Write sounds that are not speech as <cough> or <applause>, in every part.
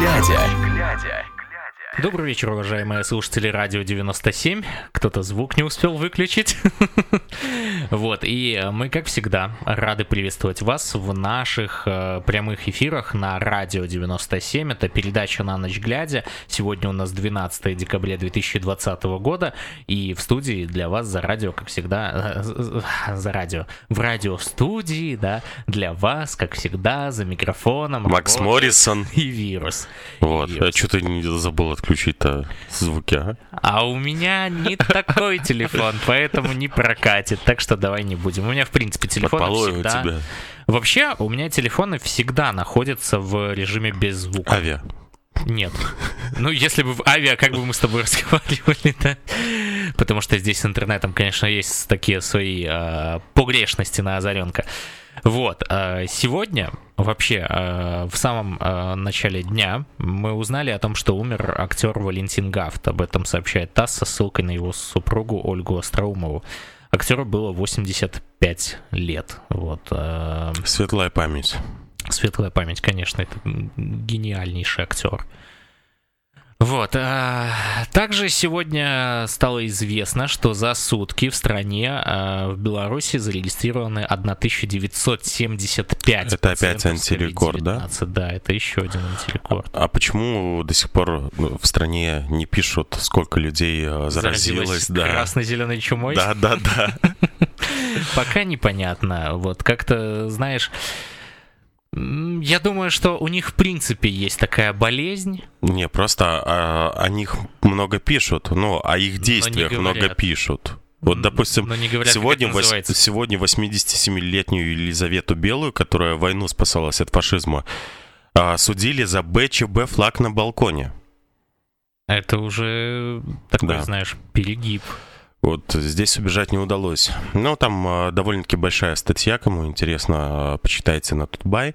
глядя. Добрый вечер, уважаемые слушатели Радио 97. Кто-то звук не успел выключить. <laughs> Вот, и мы, как всегда, рады приветствовать вас в наших э, прямых эфирах на Радио 97. Это передача «На ночь глядя». Сегодня у нас 12 декабря 2020 года. И в студии для вас за радио, как всегда, э, за радио, в радиостудии, да, для вас, как всегда, за микрофоном. Макс работает Моррисон. И вирус. Вот. Вирус. А что ты не забыл отключить-то звуки, а? А у меня не такой телефон, поэтому не прокатит. Так что давай не будем. У меня, в принципе, телефон всегда... тебя. Вообще, у меня телефоны всегда находятся в режиме без звука. Авиа. Нет. Ну, если бы в авиа, как бы мы с тобой <laughs> разговаривали, да? Потому что здесь с интернетом, конечно, есть такие свои э, погрешности на озаренка. Вот, э, сегодня вообще э, в самом э, начале дня мы узнали о том, что умер актер Валентин Гафт. Об этом сообщает ТАСС со ссылкой на его супругу Ольгу Остроумову. Актеру было 85 лет. Вот, Светлая память. Светлая память, конечно, это гениальнейший актер. Вот. а, Также сегодня стало известно, что за сутки в стране, а, в Беларуси, зарегистрированы 1975 Это опять антирекорд, да? COVID-19. Да, это еще один антирекорд. А почему до сих пор ну, в стране не пишут, сколько людей э, заразилось? Да. красно-зеленой чумой. Да, да, да. <laughs> Пока непонятно. Вот как-то, знаешь, я думаю, что у них в принципе есть такая болезнь. Не, просто а, о них много пишут, ну, о их действиях много пишут. Вот, допустим, говорят, сегодня, сегодня 87-летнюю Елизавету Белую, которая войну спасалась от фашизма, а, судили за БЧБ флаг на балконе. Это уже такой, Да. знаешь, перегиб. Вот здесь убежать не удалось. Но там а, довольно-таки большая статья, кому интересно, а, почитайте на Тутбай.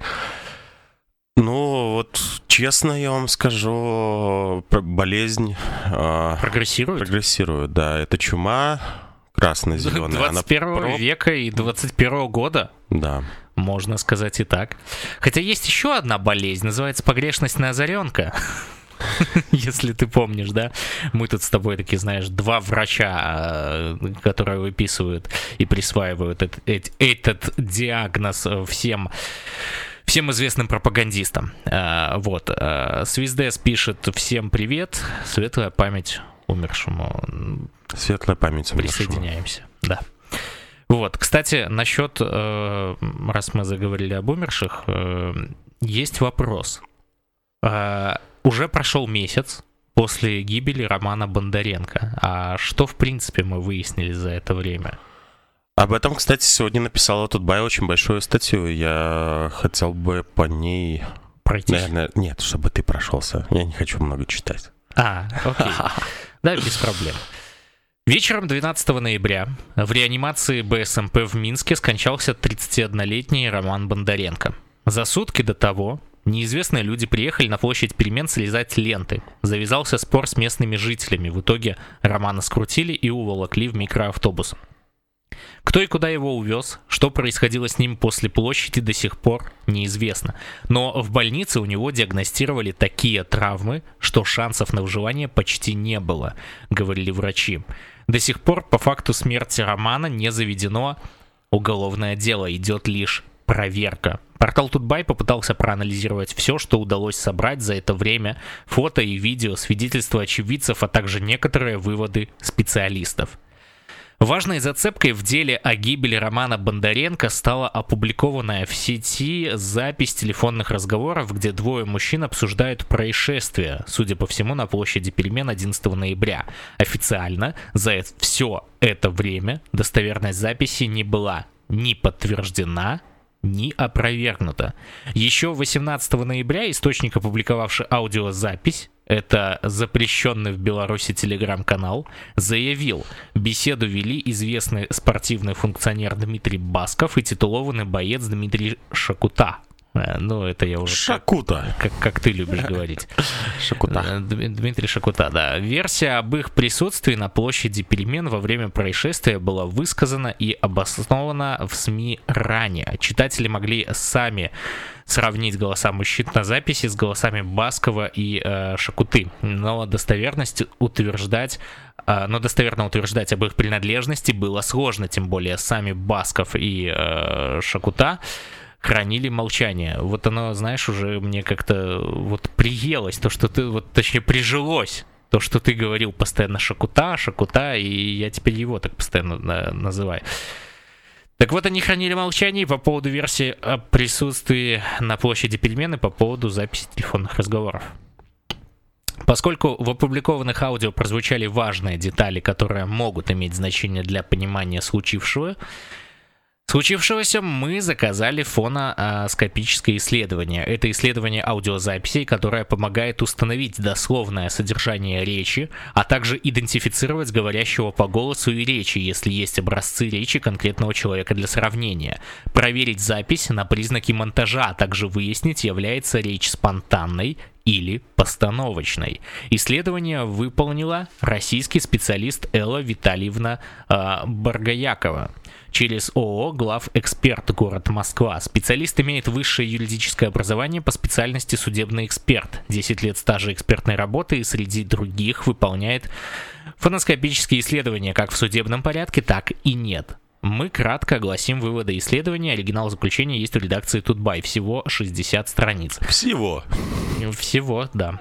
Ну, вот честно я вам скажу, болезнь а, Прогрессирует. прогрессирует, да. Это чума красно-зеленая. Она 21 про- века и 21 года, Да. можно сказать и так. Хотя есть еще одна болезнь, называется погрешностная озаренка. <laughs> Если ты помнишь, да? Мы тут с тобой такие, знаешь, два врача, э, которые выписывают и присваивают эт- эт- этот диагноз э, всем всем известным пропагандистам. Э, Вот. э, Свиздес пишет «Всем привет, светлая память умершему». Светлая память умершего. Присоединяемся, да. Вот, кстати, насчет, э, раз мы заговорили об умерших, есть вопрос. Уже прошел месяц после гибели Романа Бондаренко. А что, в принципе, мы выяснили за это время? Об этом, кстати, сегодня написала Тутбай очень большую статью. Я хотел бы по ней... Пройтись? Наверное, нет, чтобы ты прошелся. Я не хочу много читать. А, окей. <laughs> Да, без проблем. Вечером 12 ноября в реанимации БСМП в Минске скончался 31-летний Роман Бондаренко. За сутки до того неизвестные люди приехали на площадь перемен слезать ленты. Завязался спор с местными жителями. В итоге Романа скрутили и уволокли в микроавтобус. Кто и куда его увез, что происходило с ним после площади до сих пор неизвестно. Но в больнице у него диагностировали такие травмы, что шансов на выживание почти не было, говорили врачи. До сих пор по факту смерти Романа не заведено уголовное дело, идет лишь проверка. Портал Тутбай попытался проанализировать все, что удалось собрать за это время, фото и видео, свидетельства очевидцев, а также некоторые выводы специалистов. Важной зацепкой в деле о гибели Романа Бондаренко стала опубликованная в сети запись телефонных разговоров, где двое мужчин обсуждают происшествие, судя по всему, на площади перемен 11 ноября. Официально за все это время достоверность записи не была ни подтверждена, ни опровергнута. Еще 18 ноября источник, опубликовавший аудиозапись, это запрещенный в Беларуси телеграм-канал, заявил, беседу вели известный спортивный функционер Дмитрий Басков и титулованный боец Дмитрий Шакута. Э, ну, это я уже... Шакута. Как, как ты любишь говорить. Шакута. Э, Дмитрий Шакута, да. Версия об их присутствии на площади перемен во время происшествия была высказана и обоснована в СМИ ранее. Читатели могли сами сравнить голоса мужчин на записи с голосами Баскова и э, Шакуты. Но достоверность утверждать э, но достоверно утверждать об их принадлежности было сложно, тем более сами Басков и э, Шакута хранили молчание. Вот оно, знаешь, уже мне как-то вот приелось, то, что ты, вот точнее, прижилось. То, что ты говорил постоянно Шакута, Шакута, и я теперь его так постоянно на, называю. Так вот, они хранили молчание по поводу версии о присутствии на площади перемены по поводу записи телефонных разговоров. Поскольку в опубликованных аудио прозвучали важные детали, которые могут иметь значение для понимания случившего, Случившегося мы заказали фоноскопическое исследование. Это исследование аудиозаписей, которое помогает установить дословное содержание речи, а также идентифицировать говорящего по голосу и речи, если есть образцы речи конкретного человека для сравнения. Проверить запись на признаки монтажа, а также выяснить, является речь спонтанной или постановочной. Исследование выполнила российский специалист Элла Витальевна э, Баргаякова через ООО «Глав Эксперт. Город Москва». Специалист имеет высшее юридическое образование по специальности судебный эксперт, 10 лет стажа экспертной работы и среди других выполняет фоноскопические исследования как в судебном порядке, так и нет. Мы кратко огласим выводы исследования. Оригинал заключения есть в редакции Тутбай. Всего 60 страниц. Всего. Всего, да.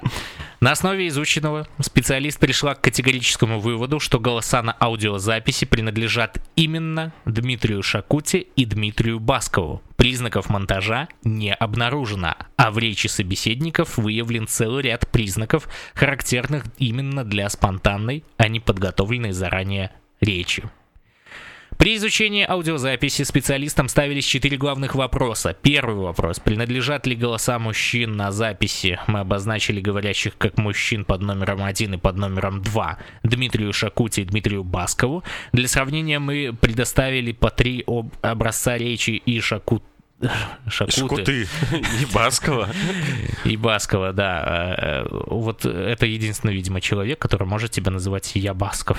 На основе изученного специалист пришла к категорическому выводу, что голоса на аудиозаписи принадлежат именно Дмитрию Шакуте и Дмитрию Баскову. Признаков монтажа не обнаружено, а в речи собеседников выявлен целый ряд признаков, характерных именно для спонтанной, а не подготовленной заранее речи. При изучении аудиозаписи специалистам ставились четыре главных вопроса. Первый вопрос. Принадлежат ли голоса мужчин на записи? Мы обозначили говорящих как мужчин под номером 1 и под номером 2 Дмитрию Шакути и Дмитрию Баскову. Для сравнения мы предоставили по три об образца речи и Шакут Шакуты. Шкуты. <laughs> И Баскова. И Баскова, да. Э, вот это единственный, видимо, человек, который может тебя называть Я Басков.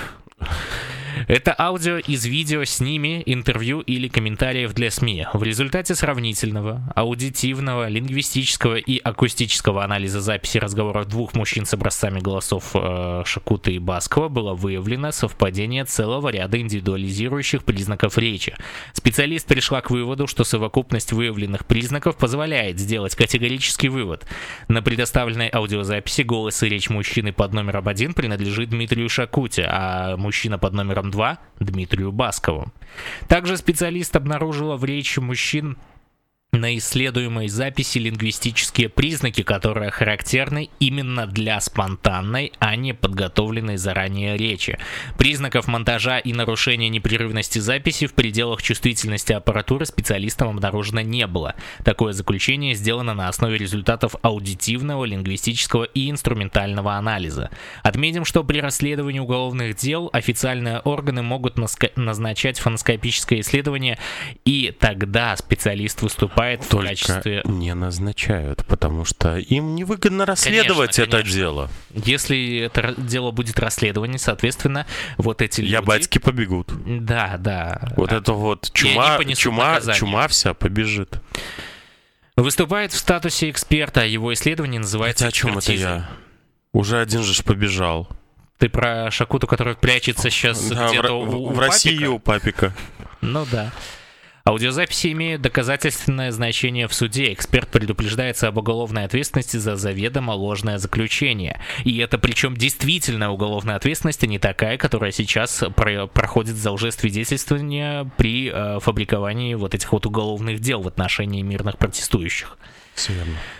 Это аудио из видео с ними, интервью или комментариев для СМИ. В результате сравнительного, аудитивного, лингвистического и акустического анализа записи разговоров двух мужчин с образцами голосов э, Шакута и Баскова было выявлено совпадение целого ряда индивидуализирующих признаков речи. Специалист пришла к выводу, что совокупность выявленных признаков позволяет сделать категорический вывод. На предоставленной аудиозаписи голос и речь мужчины под номером один принадлежит Дмитрию Шакуте, а мужчина под номером номером 2 Дмитрию Баскову. Также специалист обнаружила в речи мужчин на исследуемой записи лингвистические признаки, которые характерны именно для спонтанной, а не подготовленной заранее речи. Признаков монтажа и нарушения непрерывности записи в пределах чувствительности аппаратуры специалистам обнаружено не было. Такое заключение сделано на основе результатов аудитивного, лингвистического и инструментального анализа. Отметим, что при расследовании уголовных дел официальные органы могут назначать фоноскопическое исследование, и тогда специалист выступает выступает Только в качестве... не назначают, потому что им невыгодно расследовать конечно, это конечно. дело. Если это дело будет расследование, соответственно, вот эти Я люди... батьки побегут. Да, да. Вот это вот чума, чума, чума вся побежит. Выступает в статусе эксперта, а его исследование называется Хотя о чем это я? Уже один же побежал. Ты про Шакуту, который прячется сейчас да, где-то в, у, в, у России папика? у папика. Ну да. Аудиозаписи имеют доказательственное значение в суде. Эксперт предупреждается об уголовной ответственности за заведомо ложное заключение. И это причем действительно уголовная ответственность, а не такая, которая сейчас про проходит за лжесвидетельствование при э, фабриковании вот этих вот уголовных дел в отношении мирных протестующих.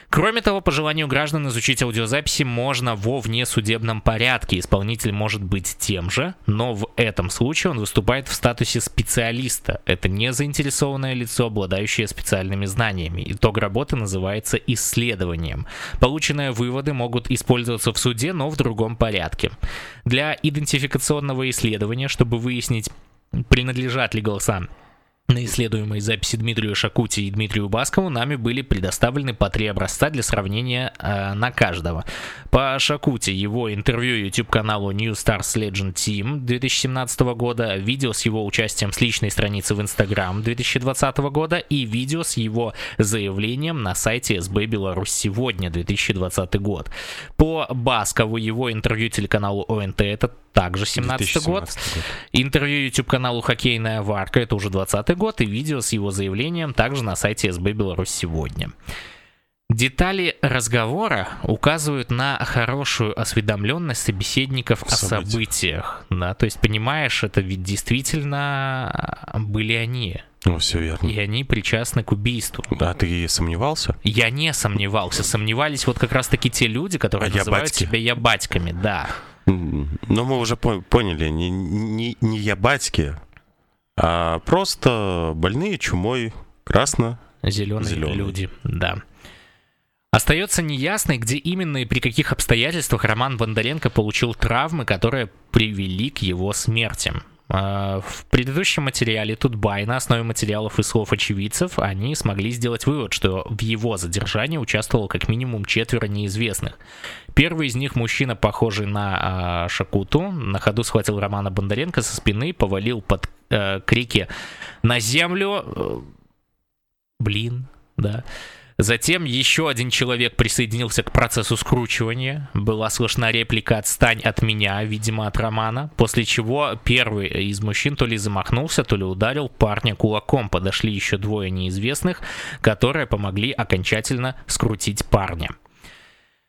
Кроме того, по желанию граждан изучить аудиозаписи можно во внесудебном порядке. Исполнитель может быть тем же, но в этом случае он выступает в статусе специалиста. Это не заинтересованное лицо, обладающее специальными знаниями. Итог работы называется исследованием. Полученные выводы могут использоваться в суде, но в другом порядке. Для идентификационного исследования, чтобы выяснить, принадлежат ли голоса На исследуемой записи Дмитрию Шакути и Дмитрию Баскову нами были предоставлены по три образца для сравнения э, на каждого. По Шакути его интервью YouTube-каналу New Stars Legend Team 2017 года, видео с его участием с личной страницы в Instagram 2020 года и видео с его заявлением на сайте СБ Беларусь сегодня 2020 год. По Баскову его интервью телеканалу ОНТ это также 17 год. год. Интервью YouTube каналу Хоккейная Варка, это уже 20 год, и видео с его заявлением также на сайте СБ Беларусь сегодня. Детали разговора указывают на хорошую осведомленность собеседников о событиях. Да, то есть, понимаешь, это ведь действительно были они. Ну, все верно. И они причастны к убийству. А ты сомневался? Я не сомневался. Сомневались вот как раз-таки те люди, которые а называют себя ябатьками, да. Ну, мы уже поняли, не, не, не ябатьки, а просто больные чумой красно зеленые, зеленые люди, да. Остается неясной, где именно и при каких обстоятельствах Роман Бондаренко получил травмы, которые привели к его смерти. А, в предыдущем материале Тутбай на основе материалов и слов очевидцев они смогли сделать вывод, что в его задержании участвовало как минимум четверо неизвестных. Первый из них мужчина, похожий на э, Шакуту, на ходу схватил Романа Бондаренко со спины, повалил под э, крики на землю. Э, блин, да. Затем еще один человек присоединился к процессу скручивания. Была слышна реплика «Отстань от меня», видимо, от Романа. После чего первый из мужчин то ли замахнулся, то ли ударил парня кулаком. Подошли еще двое неизвестных, которые помогли окончательно скрутить парня.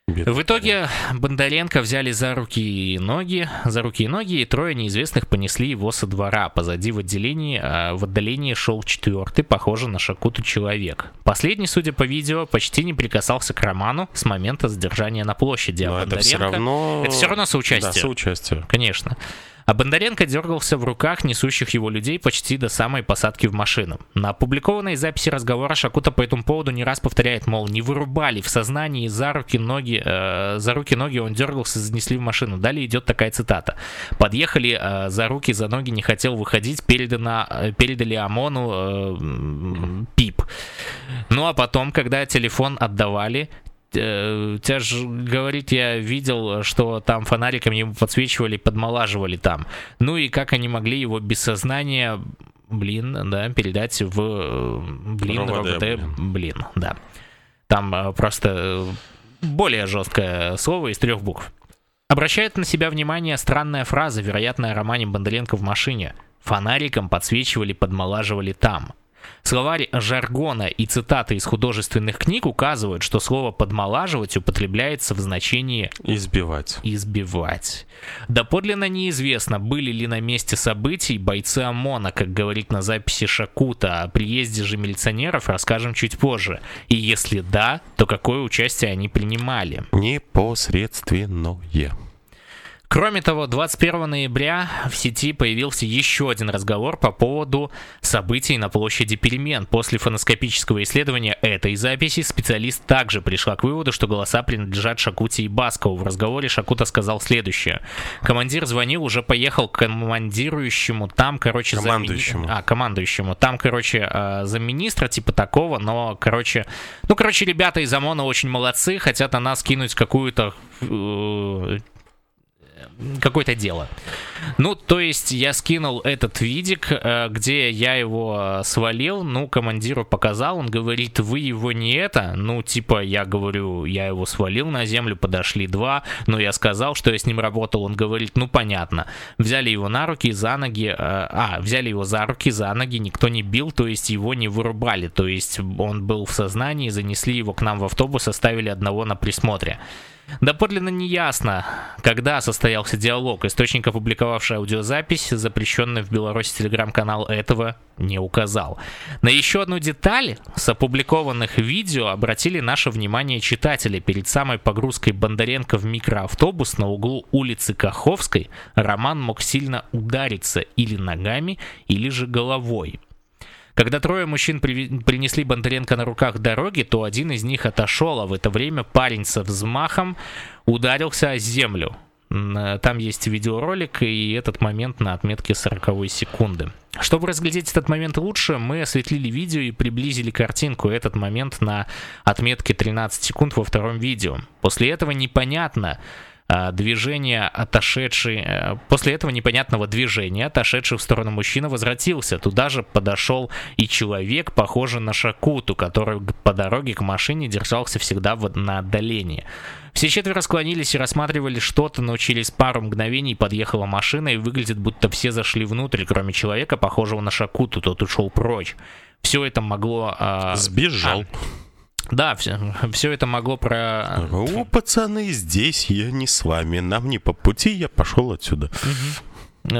В итоге Бондаренко взяли за руки и ноги, за руки и ноги, и трое неизвестных понесли его со двора. Позади в отделении, а в отдалении шел четвертый, похожий на Шакуту человек. Последний, судя по видео, почти не прикасался к Роману с момента задержания на площади. А Но это все равно... Это все равно соучастие. Да, соучастие. Конечно. А Бондаренко дергался в руках несущих его людей почти до самой посадки в машину. На опубликованной записи разговора Шакута по этому поводу не раз повторяет, мол, не вырубали в сознании за руки ноги, э, за руки ноги он дергался, занесли в машину. Далее идет такая цитата. Подъехали э, за руки, за ноги, не хотел выходить, передано, э, передали ОМОНу э, пип. Ну а потом, когда телефон отдавали, тебя же говорит, я видел, что там фонариками ему подсвечивали, подмолаживали там. Ну и как они могли его без сознания, блин, да, передать в, э, блин, РОВД, блин. блин, да. Там э, просто более жесткое слово из трех букв. Обращает на себя внимание странная фраза, вероятно, о романе Бондаренко в машине. Фонариком подсвечивали, подмолаживали там. Словарь жаргона и цитаты из художественных книг указывают, что слово «подмолаживать» употребляется в значении «избивать». «Избивать». Доподлинно неизвестно, были ли на месте событий бойцы ОМОНа, как говорит на записи Шакута, о приезде же милиционеров расскажем чуть позже. И если да, то какое участие они принимали? Непосредственное. Кроме того, 21 ноября в сети появился еще один разговор по поводу событий на площади перемен. После фоноскопического исследования этой записи специалист также пришла к выводу, что голоса принадлежат Шакуте и Баскову. В разговоре Шакута сказал следующее. Командир звонил, уже поехал к командирующему, там, короче... Командующему. Замини... А, командующему. Там, короче, а, замминистра типа такого, но, короче... Ну, короче, ребята из ОМОНа очень молодцы, хотят на нас кинуть какую-то э, какое-то дело. Ну, то есть я скинул этот видик, э, где я его свалил, ну, командиру показал, он говорит, вы его не это, ну, типа, я говорю, я его свалил на землю, подошли два, но я сказал, что я с ним работал, он говорит, ну, понятно. Взяли его на руки, за ноги, э, а, взяли его за руки, за ноги, никто не бил, то есть его не вырубали, то есть он был в сознании, занесли его к нам в автобус, оставили одного на присмотре. Доподлинно не ясно, когда состоялся диалог. Источник, опубликовавший аудиозапись, запрещенный в Беларуси телеграм-канал этого, не указал. На еще одну деталь с опубликованных видео обратили наше внимание читатели. Перед самой погрузкой Бондаренко в микроавтобус на углу улицы Каховской Роман мог сильно удариться или ногами, или же головой. Когда трое мужчин при... принесли Бондаренко на руках дороги, то один из них отошел, а в это время парень со взмахом ударился о землю. Там есть видеоролик и этот момент на отметке 40 секунды. Чтобы разглядеть этот момент лучше, мы осветлили видео и приблизили картинку, этот момент на отметке 13 секунд во втором видео. После этого непонятно, движение, отошедший... Э, после этого непонятного движения, отошедший в сторону мужчина возвратился. Туда же подошел и человек, похожий на Шакуту, который по дороге к машине держался всегда на отдалении. Все четверо склонились и рассматривали что-то, но через пару мгновений подъехала машина и выглядит, будто все зашли внутрь, кроме человека, похожего на Шакуту, тот ушел прочь. Все это могло... Э, Сбежал. А, да, все, <laughs> все это могло про... О, пацаны, здесь я не с вами, нам не по пути, я пошел отсюда.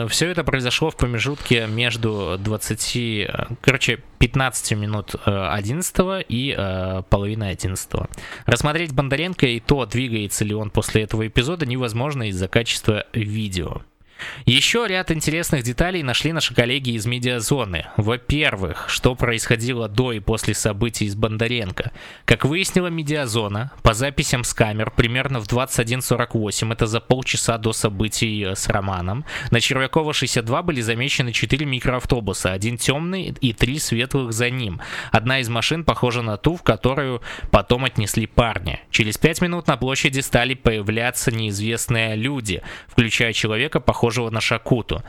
Все это произошло в промежутке между 20, короче, 15 минут 11 э, и э, половиной 11. Рассмотреть Бондаренко и то, двигается ли он после этого эпизода, невозможно из-за качества видео. Еще ряд интересных деталей нашли наши коллеги из медиазоны. Во-первых, что происходило до и после событий с Бондаренко. Как выяснила медиазона, по записям с камер, примерно в 21.48, это за полчаса до событий э, с Романом, на Червякова 62 были замечены 4 микроавтобуса, один темный и три светлых за ним. Одна из машин похожа на ту, в которую потом отнесли парня. Через 5 минут на площади стали появляться неизвестные люди, включая человека, похожего похожего на Шакуту.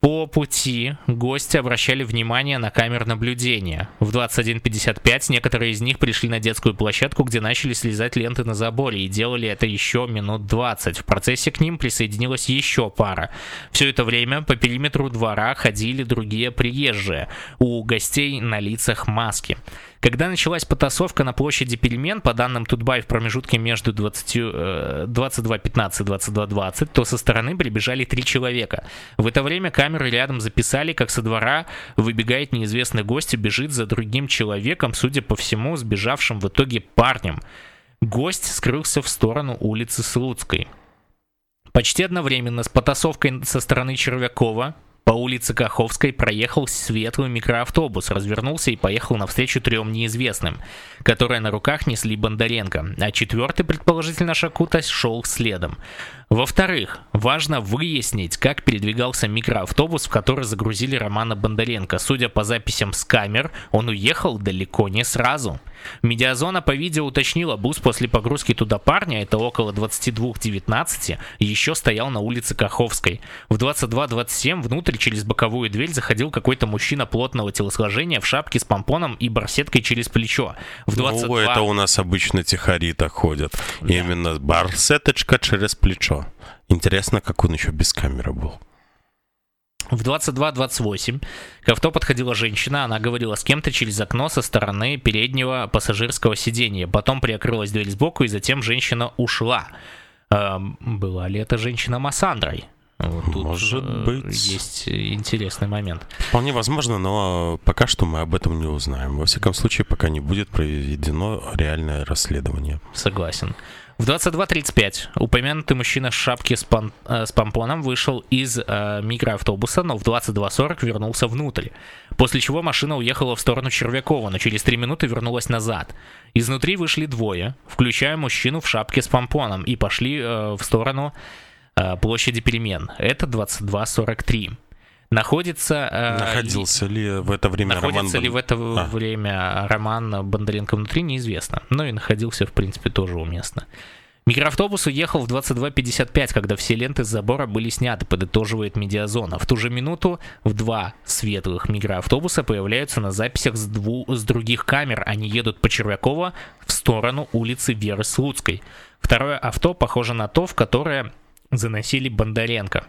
По пути гости обращали внимание на камер наблюдения. В 21.55 некоторые из них пришли на детскую площадку, где начали слезать ленты на заборе и делали это еще минут 20. В процессе к ним присоединилась еще пара. Все это время по периметру двора ходили другие приезжие. У гостей на лицах маски. Когда началась потасовка на площади перемен, по данным Тутбай в промежутке между 20, 22.15 и 22.20, то со стороны прибежали три человека. В это время камеры рядом записали, как со двора выбегает неизвестный гость и бежит за другим человеком, судя по всему, сбежавшим в итоге парнем. Гость скрылся в сторону улицы Слуцкой. Почти одновременно с потасовкой со стороны Червякова по улице Каховской проехал светлый микроавтобус, развернулся и поехал навстречу трем неизвестным, которые на руках несли Бондаренко, а четвертый, предположительно Шакута, шел следом. Во-вторых, важно выяснить, как передвигался микроавтобус, в который загрузили Романа Бондаренко. Судя по записям с камер, он уехал далеко не сразу. Медиазона по видео уточнила, бус после погрузки туда парня, это около 22.19, еще стоял на улице Каховской. В 22.27 внутрь через боковую дверь заходил какой-то мужчина плотного телосложения в шапке с помпоном и барсеткой через плечо. В 22... Ну, это у нас обычно тихари так ходят. Да. Именно барсеточка через плечо. Интересно, как он еще без камеры был. В 22.28 к авто подходила женщина, она говорила с кем-то через окно со стороны переднего пассажирского сидения. Потом приоткрылась дверь сбоку, и затем женщина ушла. Эм, была ли это женщина Массандрой? Вот тут Может э, быть. Есть интересный момент. Вполне возможно, но пока что мы об этом не узнаем. Во всяком случае, пока не будет проведено реальное расследование. Согласен. В 22.35 упомянутый мужчина в шапке с, пан, э, с помпоном вышел из э, микроавтобуса, но в 22.40 вернулся внутрь. После чего машина уехала в сторону Червякова, но через 3 минуты вернулась назад. Изнутри вышли двое, включая мужчину в шапке с помпоном, и пошли э, в сторону э, площади перемен. Это 22.43 находится... Э, Находился ли в это время находится Роман... ли в это а. время Роман Бондаренко внутри, неизвестно. Но и находился, в принципе, тоже уместно. Микроавтобус уехал в 22.55, когда все ленты с забора были сняты, подытоживает Медиазона. В ту же минуту в два светлых микроавтобуса появляются на записях с, дву... с других камер. Они едут по Червякова в сторону улицы Веры Слуцкой. Второе авто похоже на то, в которое заносили Бондаренко.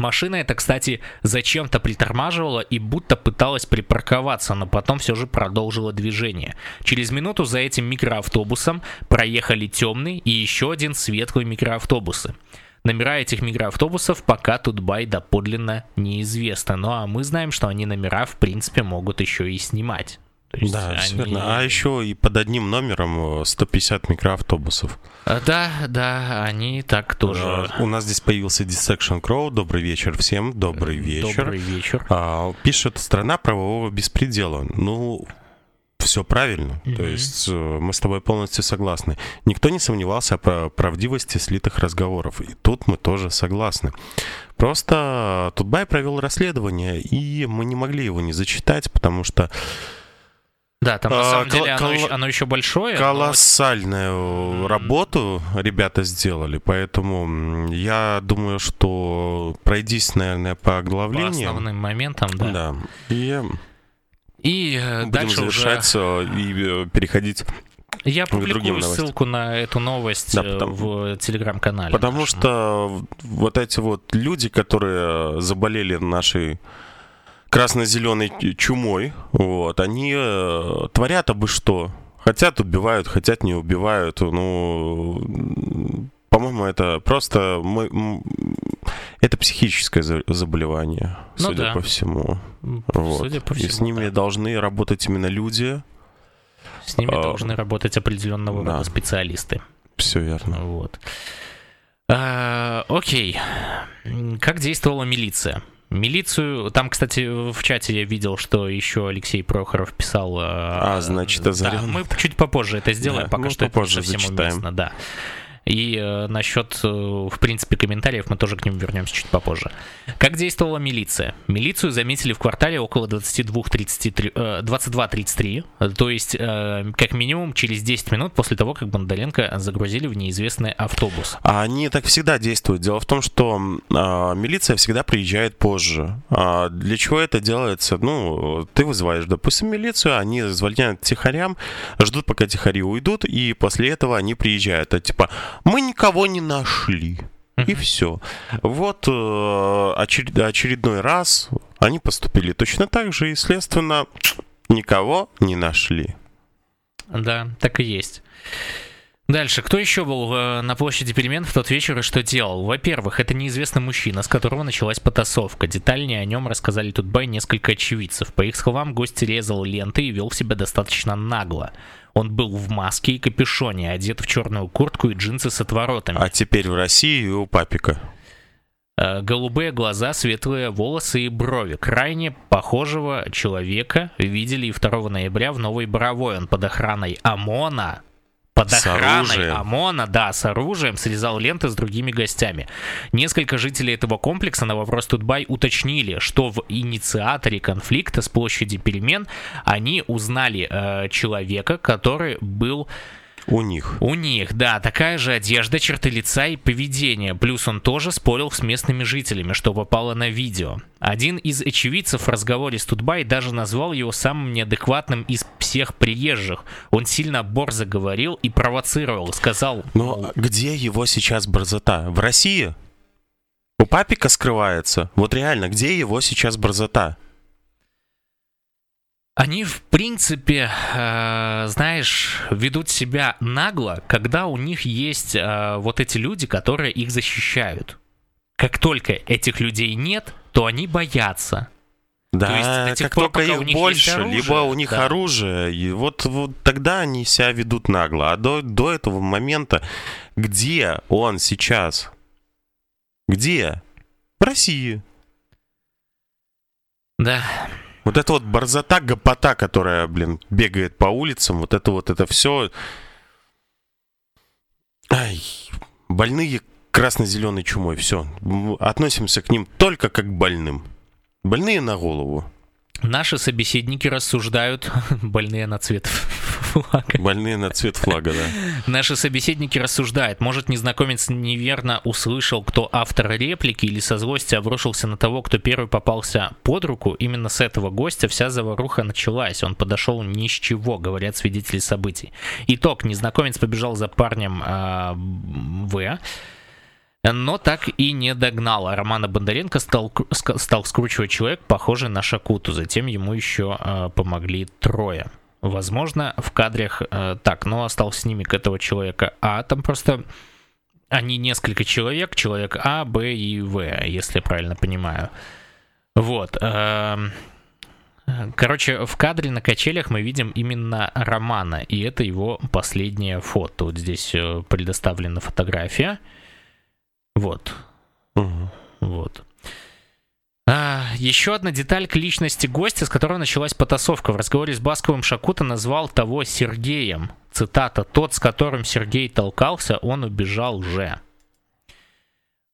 Машина эта, кстати, зачем-то притормаживала и будто пыталась припарковаться, но потом все же продолжила движение. Через минуту за этим микроавтобусом проехали темный и еще один светлый микроавтобусы. Номера этих микроавтобусов пока Тутбай доподлинно неизвестно, ну а мы знаем, что они номера в принципе могут еще и снимать. То есть да, они... верно. А еще и под одним номером 150 э, микроавтобусов. А, да, да, они так тоже. У нас здесь появился Dissection Crow. Добрый вечер всем. Добрый вечер. Добрый вечер. А, пишет «Страна правового беспредела». Ну, все правильно. То есть э, мы с тобой полностью согласны. Никто не сомневался о правдивости слитых разговоров. И тут мы тоже согласны. Просто Тутбай провел расследование, и мы не могли его не зачитать, потому что да, там на а, самом деле оно, еще, оно еще большое. Колоссальную но... работу ребята сделали, поэтому я думаю, что пройдись, наверное, по оглавлению. По основным моментам, да. Да. И, и э, будем дальше завершать уже... и э, переходить я публикую ссылку на эту новость да, э, потому, в телеграм-канале. Потому нашем. что вот эти вот люди, которые заболели нашей красно-зеленой чумой, вот, они э, творят абы что. Хотят убивают, хотят не убивают. Ну, по-моему, это просто мы, это психическое заболевание, ну, судя да. по всему. Вот. Судя по всему. И с ними да. должны работать именно люди. С ними а, должны работать определенного да. рода специалисты. Все верно. Вот. А, окей. Как действовала милиция? Милицию, там, кстати, в чате я видел, что еще Алексей Прохоров писал. А, а значит, озарен. Да, мы чуть попозже это сделаем, да, пока что попозже это совсем зачитаем. уместно, да. И э, насчет, э, в принципе, комментариев мы тоже к ним вернемся чуть попозже. Как действовала милиция? Милицию заметили в квартале около 22.33, э, 22.33, то есть э, как минимум через 10 минут после того, как Бондаренко загрузили в неизвестный автобус. А они так всегда действуют. Дело в том, что э, милиция всегда приезжает позже. А для чего это делается? Ну, ты вызываешь, допустим, милицию, они звоняют тихарям, ждут, пока тихари уйдут, и после этого они приезжают. Это типа, мы никого не нашли. И все. Вот э, очередной раз они поступили точно так же, и, следственно, никого не нашли. Да, так и есть. Дальше. Кто еще был э, на площади перемен в тот вечер и что делал? Во-первых, это неизвестный мужчина, с которого началась потасовка. Детальнее о нем рассказали тут бай несколько очевидцев. По их словам, гость резал ленты и вел себя достаточно нагло. Он был в маске и капюшоне, одет в черную куртку и джинсы с отворотами. А теперь в России у папика. Э, голубые глаза, светлые волосы и брови. Крайне похожего человека видели и 2 ноября в Новой Боровой. Он под охраной ОМОНа под охраной ОМОНа, да, с оружием, срезал ленты с другими гостями. Несколько жителей этого комплекса на вопрос Тутбай уточнили, что в инициаторе конфликта с площади перемен они узнали э, человека, который был у них. У них, да, такая же одежда, черты лица и поведение. Плюс он тоже спорил с местными жителями, что попало на видео. Один из очевидцев в разговоре с Тутбай даже назвал его самым неадекватным из всех приезжих. Он сильно борзо говорил и провоцировал, сказал... Но где его сейчас борзота? В России? У папика скрывается? Вот реально, где его сейчас борзота? Они, в принципе, э, знаешь, ведут себя нагло, когда у них есть э, вот эти люди, которые их защищают. Как только этих людей нет, то они боятся. Да, есть, как пор, только их больше, оружие, либо у них да. оружие, и вот, вот тогда они себя ведут нагло. А до, до этого момента, где он сейчас? Где? В России. Да. Вот это вот борзота, гопота, которая, блин, бегает по улицам, вот это вот, это все... Ай, больные красно-зеленой чумой, все. Относимся к ним только как к больным. Больные на голову. Наши собеседники рассуждают, <laughs> больные на цвет <laughs> флага. Больные на цвет флага, да. Наши собеседники рассуждают, может незнакомец неверно услышал, кто автор реплики или со злости обрушился на того, кто первый попался под руку. Именно с этого гостя вся заваруха началась. Он подошел ни с чего, говорят свидетели событий. Итог. Незнакомец побежал за парнем э, В но так и не догнал. А Романа Бондаренко стал, стал скручивать человек, похожий на Шакуту. Затем ему еще э, помогли трое. Возможно, в кадрах э, так, но остался снимок этого человека А. Там просто они несколько человек, человек А, Б и В, если я правильно понимаю. Вот. Э, короче, в кадре на качелях мы видим именно Романа, и это его последнее фото. Вот здесь э, предоставлена фотография. Вот. Угу. Вот. А, еще одна деталь к личности гостя, с которого началась потасовка. В разговоре с Басковым Шакута назвал того Сергеем. Цитата. «Тот, с которым Сергей толкался, он убежал же».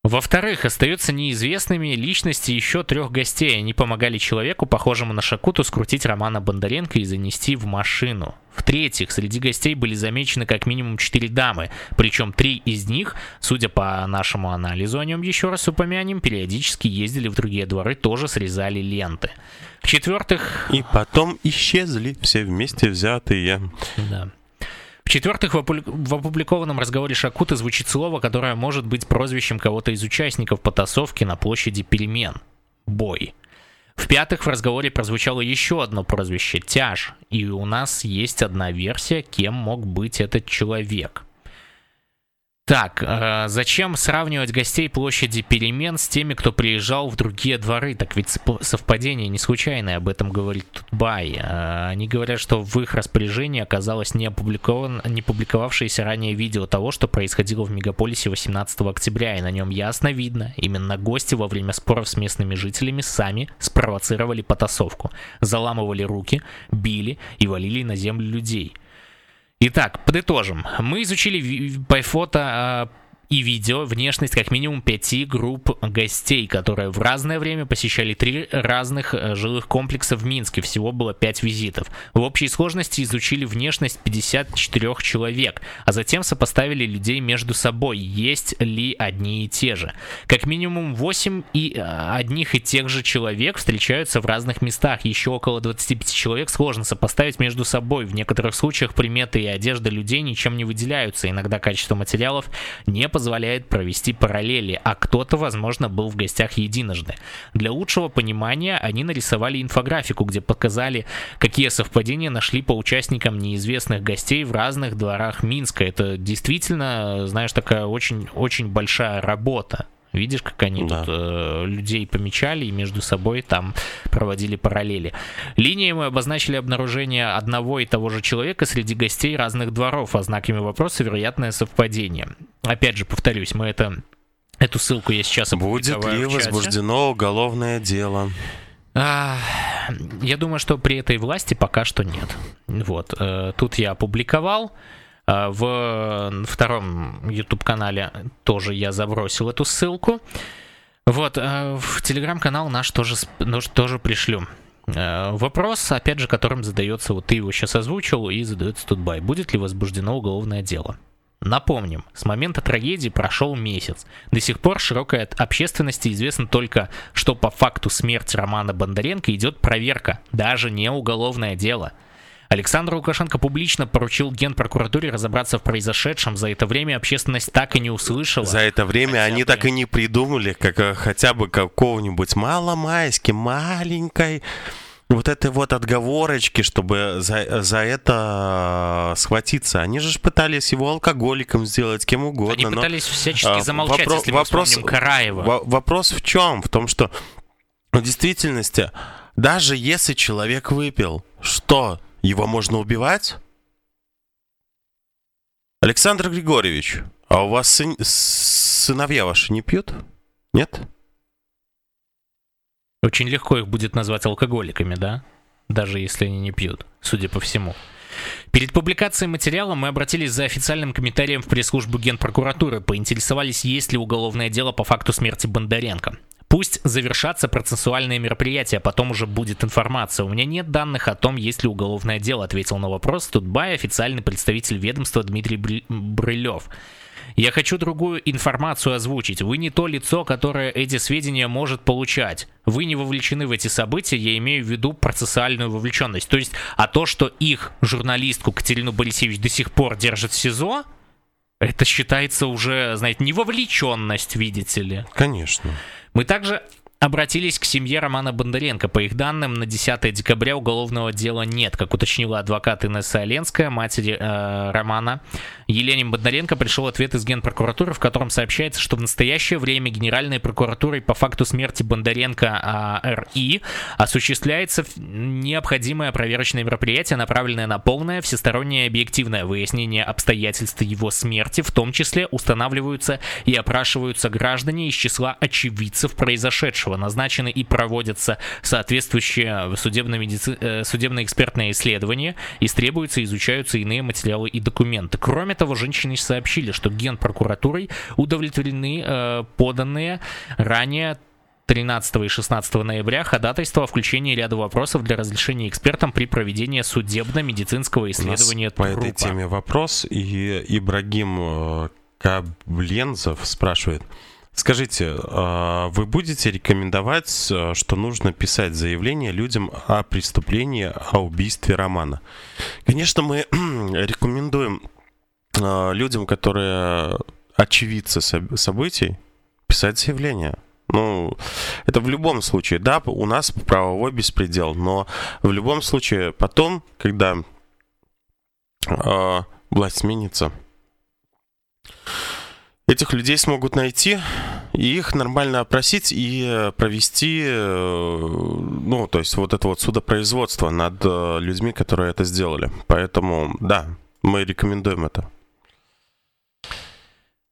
Во-вторых, остаются неизвестными личности еще трех гостей. Они помогали человеку, похожему на Шакуту, скрутить Романа Бондаренко и занести в машину. В-третьих, среди гостей были замечены как минимум четыре дамы, причем три из них, судя по нашему анализу о нем еще раз упомянем, периодически ездили в другие дворы, тоже срезали ленты. В-четвертых... И потом исчезли все вместе взятые. Да. В-четвертых, в опубликованном разговоре Шакута звучит слово, которое может быть прозвищем кого-то из участников потасовки на площади перемен. Бой. В-пятых, в разговоре прозвучало еще одно прозвище – Тяж, и у нас есть одна версия, кем мог быть этот человек. Так, э, зачем сравнивать гостей площади перемен с теми, кто приезжал в другие дворы? Так ведь совпадение не случайное, об этом говорит Тутбай. Э, они говорят, что в их распоряжении оказалось не, опубликован, не публиковавшееся ранее видео того, что происходило в мегаполисе 18 октября, и на нем ясно видно, именно гости во время споров с местными жителями сами спровоцировали потасовку, заламывали руки, били и валили на землю людей – Итак, подытожим. Мы изучили по фото а, и видео внешность как минимум пяти групп гостей, которые в разное время посещали три разных э, жилых комплекса в Минске. Всего было пять визитов. В общей сложности изучили внешность 54 человек, а затем сопоставили людей между собой, есть ли одни и те же. Как минимум 8 и э, одних и тех же человек встречаются в разных местах. Еще около 25 человек сложно сопоставить между собой. В некоторых случаях приметы и одежда людей ничем не выделяются. Иногда качество материалов не позволяет провести параллели, а кто-то, возможно, был в гостях единожды. Для лучшего понимания они нарисовали инфографику, где показали, какие совпадения нашли по участникам неизвестных гостей в разных дворах Минска. Это действительно, знаешь, такая очень-очень большая работа. Видишь, как они да. тут э, людей помечали и между собой там проводили параллели. Линией мы обозначили обнаружение одного и того же человека среди гостей разных дворов, а знаками вопроса вероятное совпадение. Опять же, повторюсь, мы это Эту ссылку я сейчас Будет ли возбуждено уголовное дело? А, я думаю, что при этой власти пока что нет. Вот. Э, тут я опубликовал. А, в втором YouTube-канале тоже я забросил эту ссылку. Вот, а, в телеграм-канал наш тоже, тоже пришлю. А, вопрос, опять же, которым задается, вот ты его сейчас озвучил, и задается Тутбай. Будет ли возбуждено уголовное дело? Напомним, с момента трагедии прошел месяц. До сих пор широкой общественности известно только, что по факту смерти Романа Бондаренко идет проверка, даже не уголовное дело – Александр Лукашенко публично поручил Генпрокуратуре разобраться в произошедшем. За это время общественность так и не услышала. За это время хотя они бы... так и не придумали, как э, хотя бы какого-нибудь маломайски, маленькой вот этой вот отговорочки, чтобы за, за это схватиться. Они же пытались его алкоголиком сделать, кем угодно. Они но, пытались всячески а, замолчать, вопро- если мы вопрос, Караева. В- вопрос в чем? В том, что в действительности, даже если человек выпил, что его можно убивать? Александр Григорьевич, а у вас сын... сыновья ваши не пьют? Нет? Очень легко их будет назвать алкоголиками, да? Даже если они не пьют, судя по всему. Перед публикацией материала мы обратились за официальным комментарием в пресс-службу Генпрокуратуры, поинтересовались, есть ли уголовное дело по факту смерти Бондаренко. Пусть завершатся процессуальные мероприятия, потом уже будет информация. У меня нет данных о том, есть ли уголовное дело, ответил на вопрос Тутбай, официальный представитель ведомства Дмитрий Брылев. Я хочу другую информацию озвучить. Вы не то лицо, которое эти сведения может получать. Вы не вовлечены в эти события, я имею в виду процессуальную вовлеченность. То есть, а то, что их журналистку Катерину Борисевич до сих пор держит в СИЗО, это считается уже, знаете, не вовлеченность, видите ли. Конечно. Мы также обратились к семье Романа Бондаренко. По их данным, на 10 декабря уголовного дела нет. Как уточнила адвокат Инесса Оленская, матери э, Романа, Елене Бондаренко пришел ответ из Генпрокуратуры, в котором сообщается, что в настоящее время Генеральной прокуратурой по факту смерти Бондаренко э, РИ осуществляется необходимое проверочное мероприятие, направленное на полное всестороннее объективное выяснение обстоятельств его смерти, в том числе устанавливаются и опрашиваются граждане из числа очевидцев произошедшего. Назначены и проводятся соответствующие судебно-медици... Э, судебно-экспертные исследования, истребуются и изучаются иные материалы и документы. Кроме того, женщины сообщили, что генпрокуратурой удовлетворены э, поданные ранее 13 и 16 ноября ходатайство о включении ряда вопросов для разрешения экспертам при проведении судебно-медицинского исследования трупа. По этой теме вопрос, и Ибрагим э, Каблензов спрашивает. Скажите, э, вы будете рекомендовать, э, что нужно писать заявление людям о преступлении, о убийстве Романа? Конечно, мы <clears throat> рекомендуем людям, которые очевидцы событий, писать заявление. Ну, это в любом случае, да, у нас правовой беспредел, но в любом случае потом, когда э, власть сменится, этих людей смогут найти и их нормально опросить и провести, э, ну, то есть вот это вот судопроизводство над э, людьми, которые это сделали. Поэтому, да, мы рекомендуем это.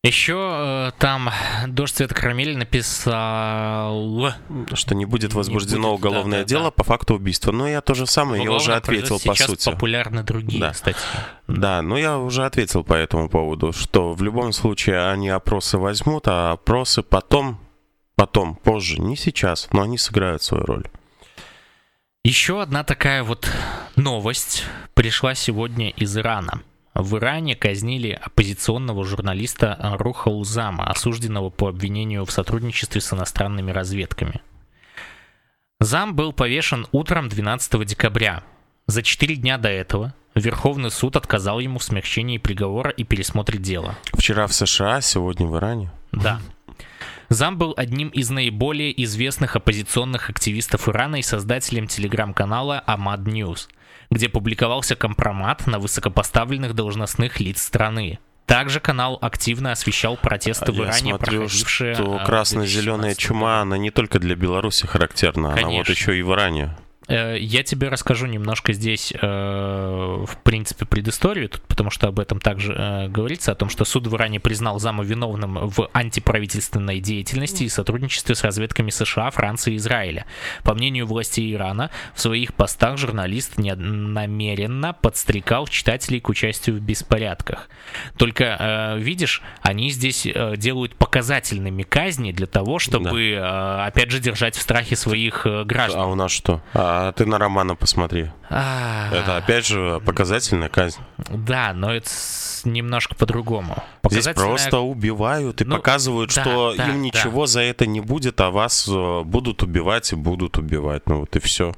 Еще э, там Дождь Цвета Карамели написал... Что не будет возбуждено не будет, уголовное да, да, дело да. по факту убийства. Но я тоже самое, я уже ответил по сейчас сути. Популярны другие да. статьи. Да, но я уже ответил по этому поводу, что в любом случае они опросы возьмут, а опросы потом, потом, позже, не сейчас, но они сыграют свою роль. Еще одна такая вот новость пришла сегодня из Ирана. В Иране казнили оппозиционного журналиста Руха Узама, осужденного по обвинению в сотрудничестве с иностранными разведками. Зам был повешен утром 12 декабря. За четыре дня до этого Верховный суд отказал ему в смягчении приговора и пересмотре дела. Вчера в США, сегодня в Иране? Да. Зам был одним из наиболее известных оппозиционных активистов Ирана и создателем телеграм-канала Амад News – где публиковался компромат на высокопоставленных должностных лиц страны. Также канал активно освещал протесты в Иране, Я смотрю, проходившие... что а, красно-зеленая чума, она не только для Беларуси характерна, Конечно. она вот еще и в Иране. Э, я тебе расскажу немножко здесь, э, в принципе, предысторию, потому что об этом также э, говорится, о том, что суд в Иране признал зама виновным в антиправительственной деятельности и сотрудничестве с разведками США, Франции и Израиля. По мнению властей Ирана, в своих постах журналист намеренно подстрекал читателей к участию в беспорядках. Только, видишь, они здесь делают показательными казни для того, чтобы, да. опять же, держать в страхе своих граждан. А у нас что? А а ты на Романа посмотри. А. Это опять же показательная казнь. Да, но это немножко по-другому. Здесь просто убивают и ну, показывают, да, что да, им ничего да. за это не будет, а вас э, будут убивать и будут убивать. Ну вот и все.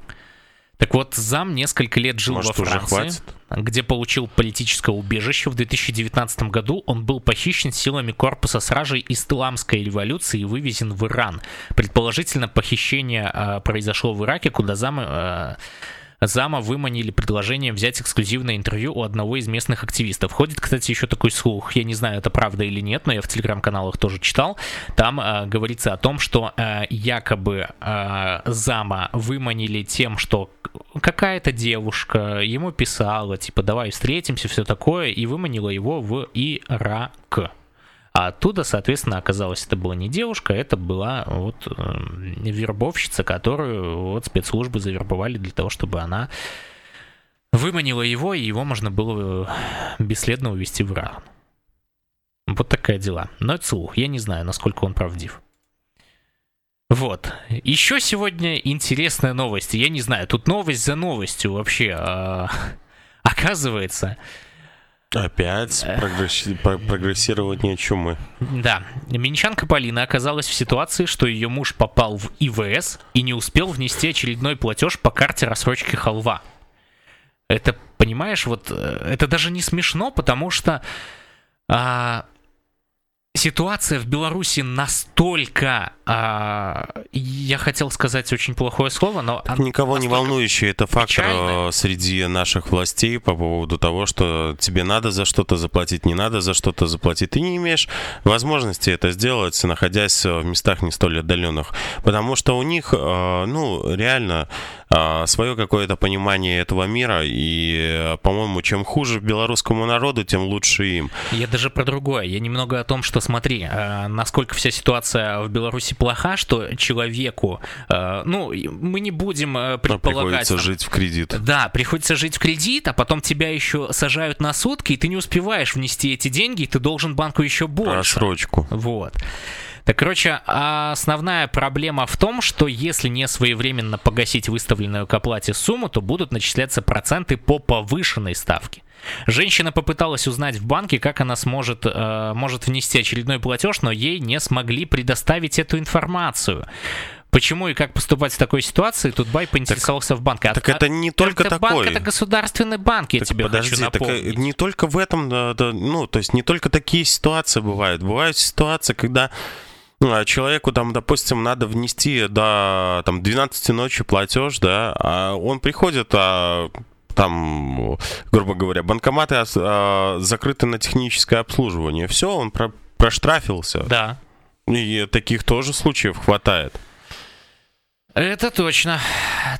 Так вот, зам несколько лет жил Может, во Франции, где получил политическое убежище. В 2019 году он был похищен силами корпуса сражей Исламской революции и вывезен в Иран. Предположительно, похищение э, произошло в Ираке, куда зам... Э, Зама выманили предложением взять эксклюзивное интервью у одного из местных активистов. Ходит, кстати, еще такой слух, я не знаю, это правда или нет, но я в телеграм-каналах тоже читал. Там э, говорится о том, что э, якобы э, Зама выманили тем, что какая-то девушка ему писала, типа, давай встретимся, все такое, и выманила его в Ирак. А оттуда, соответственно, оказалось, это была не девушка, это была вот э, вербовщица, которую вот спецслужбы завербовали для того, чтобы она выманила его, и его можно было бесследно увезти в Иран. Вот такая дела. Но это слух. Я не знаю, насколько он правдив. Вот. Еще сегодня интересная новость. Я не знаю, тут новость за новостью вообще. А, <laughs> оказывается, Опять прогресси... прогрессирование чумы. Да. Минчанка Полина оказалась в ситуации, что ее муж попал в ИВС и не успел внести очередной платеж по карте рассрочки халва. Это, понимаешь, вот э, это даже не смешно, потому что а, ситуация в Беларуси настолько, а, я хотел сказать очень плохое слово, но... Никого не волнующий, это фактор печальный. среди наших властей по поводу того, что тебе надо за что-то заплатить, не надо за что-то заплатить. Ты не имеешь возможности это сделать, находясь в местах не столь отдаленных, потому что у них, а, ну, реально свое какое-то понимание этого мира, и, по-моему, чем хуже белорусскому народу, тем лучше им. Я даже про другое. Я немного о том, что смотри, э, насколько вся ситуация в Беларуси плоха, что человеку, э, ну, мы не будем э, предполагать... Приходится там, жить в кредит. Да, приходится жить в кредит, а потом тебя еще сажают на сутки, и ты не успеваешь внести эти деньги, и ты должен банку еще больше. Рассрочку. Вот. Так, короче, основная проблема в том, что если не своевременно погасить выставленную к оплате сумму, то будут начисляться проценты по повышенной ставке. Женщина попыталась узнать в банке, как она сможет э, может внести очередной платеж, но ей не смогли предоставить эту информацию. Почему и как поступать в такой ситуации, тут Бай поинтересовался так, в банке. Так а, это не только это такой. банк, это государственный банк, я так тебе подожди, хочу напомнить. Так не только в этом, да, да, ну, то есть не только такие ситуации бывают. Бывают ситуации, когда а человеку там, допустим, надо внести до там 12 ночи платеж, да, а он приходит, а там, грубо говоря, банкоматы а, закрыты на техническое обслуживание. Все, он про проштрафился. Да. И таких тоже случаев хватает. Это точно.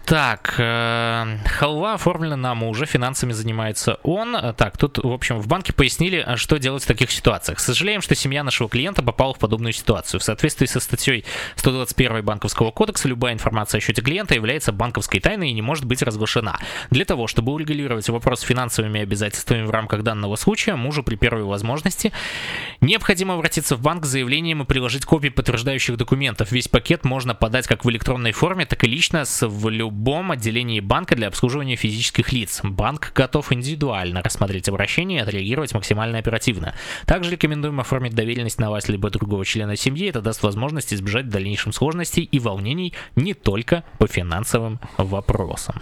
Так, э, халва оформлена на мужа, финансами занимается он. Так, тут, в общем, в банке пояснили, что делать в таких ситуациях. Сожалеем, что семья нашего клиента попала в подобную ситуацию. В соответствии со статьей 121 Банковского кодекса, любая информация о счете клиента является банковской тайной и не может быть разглашена. Для того, чтобы урегулировать вопрос с финансовыми обязательствами в рамках данного случая, мужу при первой возможности необходимо обратиться в банк с заявлением и приложить копии подтверждающих документов. Весь пакет можно подать как в электронной форме, форме, так и лично в любом отделении банка для обслуживания физических лиц. Банк готов индивидуально рассмотреть обращение и отреагировать максимально оперативно. Также рекомендуем оформить доверенность на вас либо другого члена семьи. Это даст возможность избежать дальнейших сложностей и волнений не только по финансовым вопросам.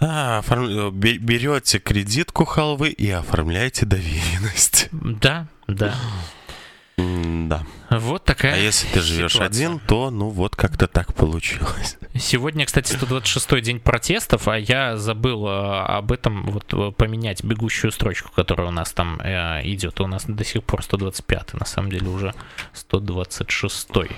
Да, оформ... берете кредитку халвы и оформляете доверенность. Да, да. Да. Вот такая А если ты живешь ситуация. один, то ну вот как-то так получилось. Сегодня, кстати, 126-й день протестов, а я забыл э, об этом вот э, поменять бегущую строчку, которая у нас там э, идет. У нас до сих пор 125-й, на самом деле уже 126-й.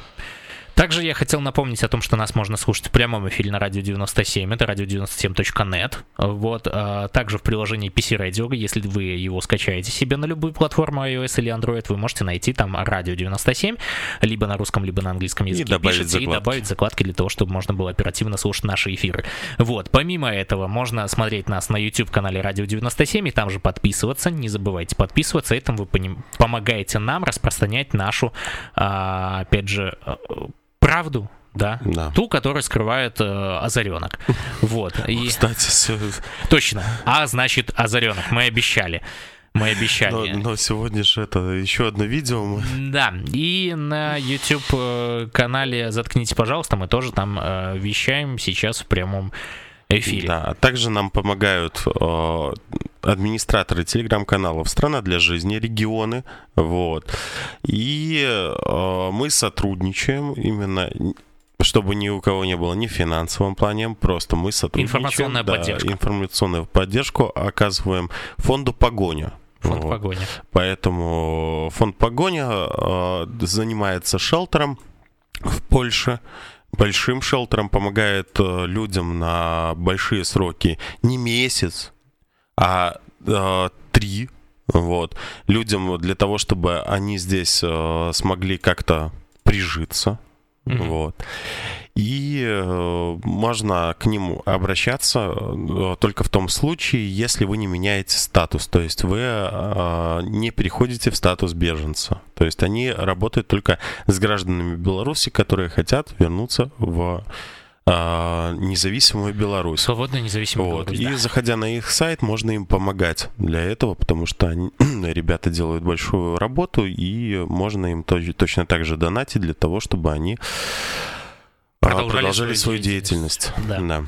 Также я хотел напомнить о том, что нас можно слушать в прямом эфире на радио 97, это radio97.net. Вот, а также в приложении PC Radio, если вы его скачаете себе на любую платформу iOS или Android, вы можете найти там радио 97, либо на русском, либо на английском языке и добавить, пишите, закладки. и добавить закладки для того, чтобы можно было оперативно слушать наши эфиры. Вот, помимо этого, можно смотреть нас на YouTube-канале Радио 97 и там же подписываться. Не забывайте подписываться, этим вы помогаете нам распространять нашу, а, опять же, правду, да, да. ту, которую скрывает э, озаренок. <laughs> Вот. И... Кстати, все... точно. А значит озаренок. Мы обещали. Мы обещали. Но, но сегодня же это еще одно видео. Мы... Да, и на YouTube э, канале Заткните, пожалуйста, мы тоже там э, вещаем сейчас в прямом эфире. Да, также нам помогают э, администраторы телеграм-каналов «Страна для жизни», регионы, вот. И э, мы сотрудничаем именно чтобы ни у кого не было ни в финансовом плане, просто мы сотрудничаем. Информационная да, поддержка. Информационную поддержку оказываем фонду «Погоня». Фонд вот. «Погоня». Поэтому фонд «Погоня» э, занимается шелтером в Польше, большим шелтером, помогает э, людям на большие сроки не месяц, а э, три. Вот. Людям для того, чтобы они здесь э, смогли как-то прижиться. Mm-hmm. Вот. И э, можно к ним обращаться э, только в том случае, если вы не меняете статус, то есть вы э, не переходите в статус беженца. То есть они работают только с гражданами Беларуси, которые хотят вернуться в независимую Беларусь. Свободную независимую вот. Беларусь. И да. заходя на их сайт, можно им помогать для этого, потому что они, <clears throat> ребята делают большую работу, и можно им тоже, точно так же донатить для того, чтобы они продолжали, продолжали свою деятельность. деятельность. Да. да.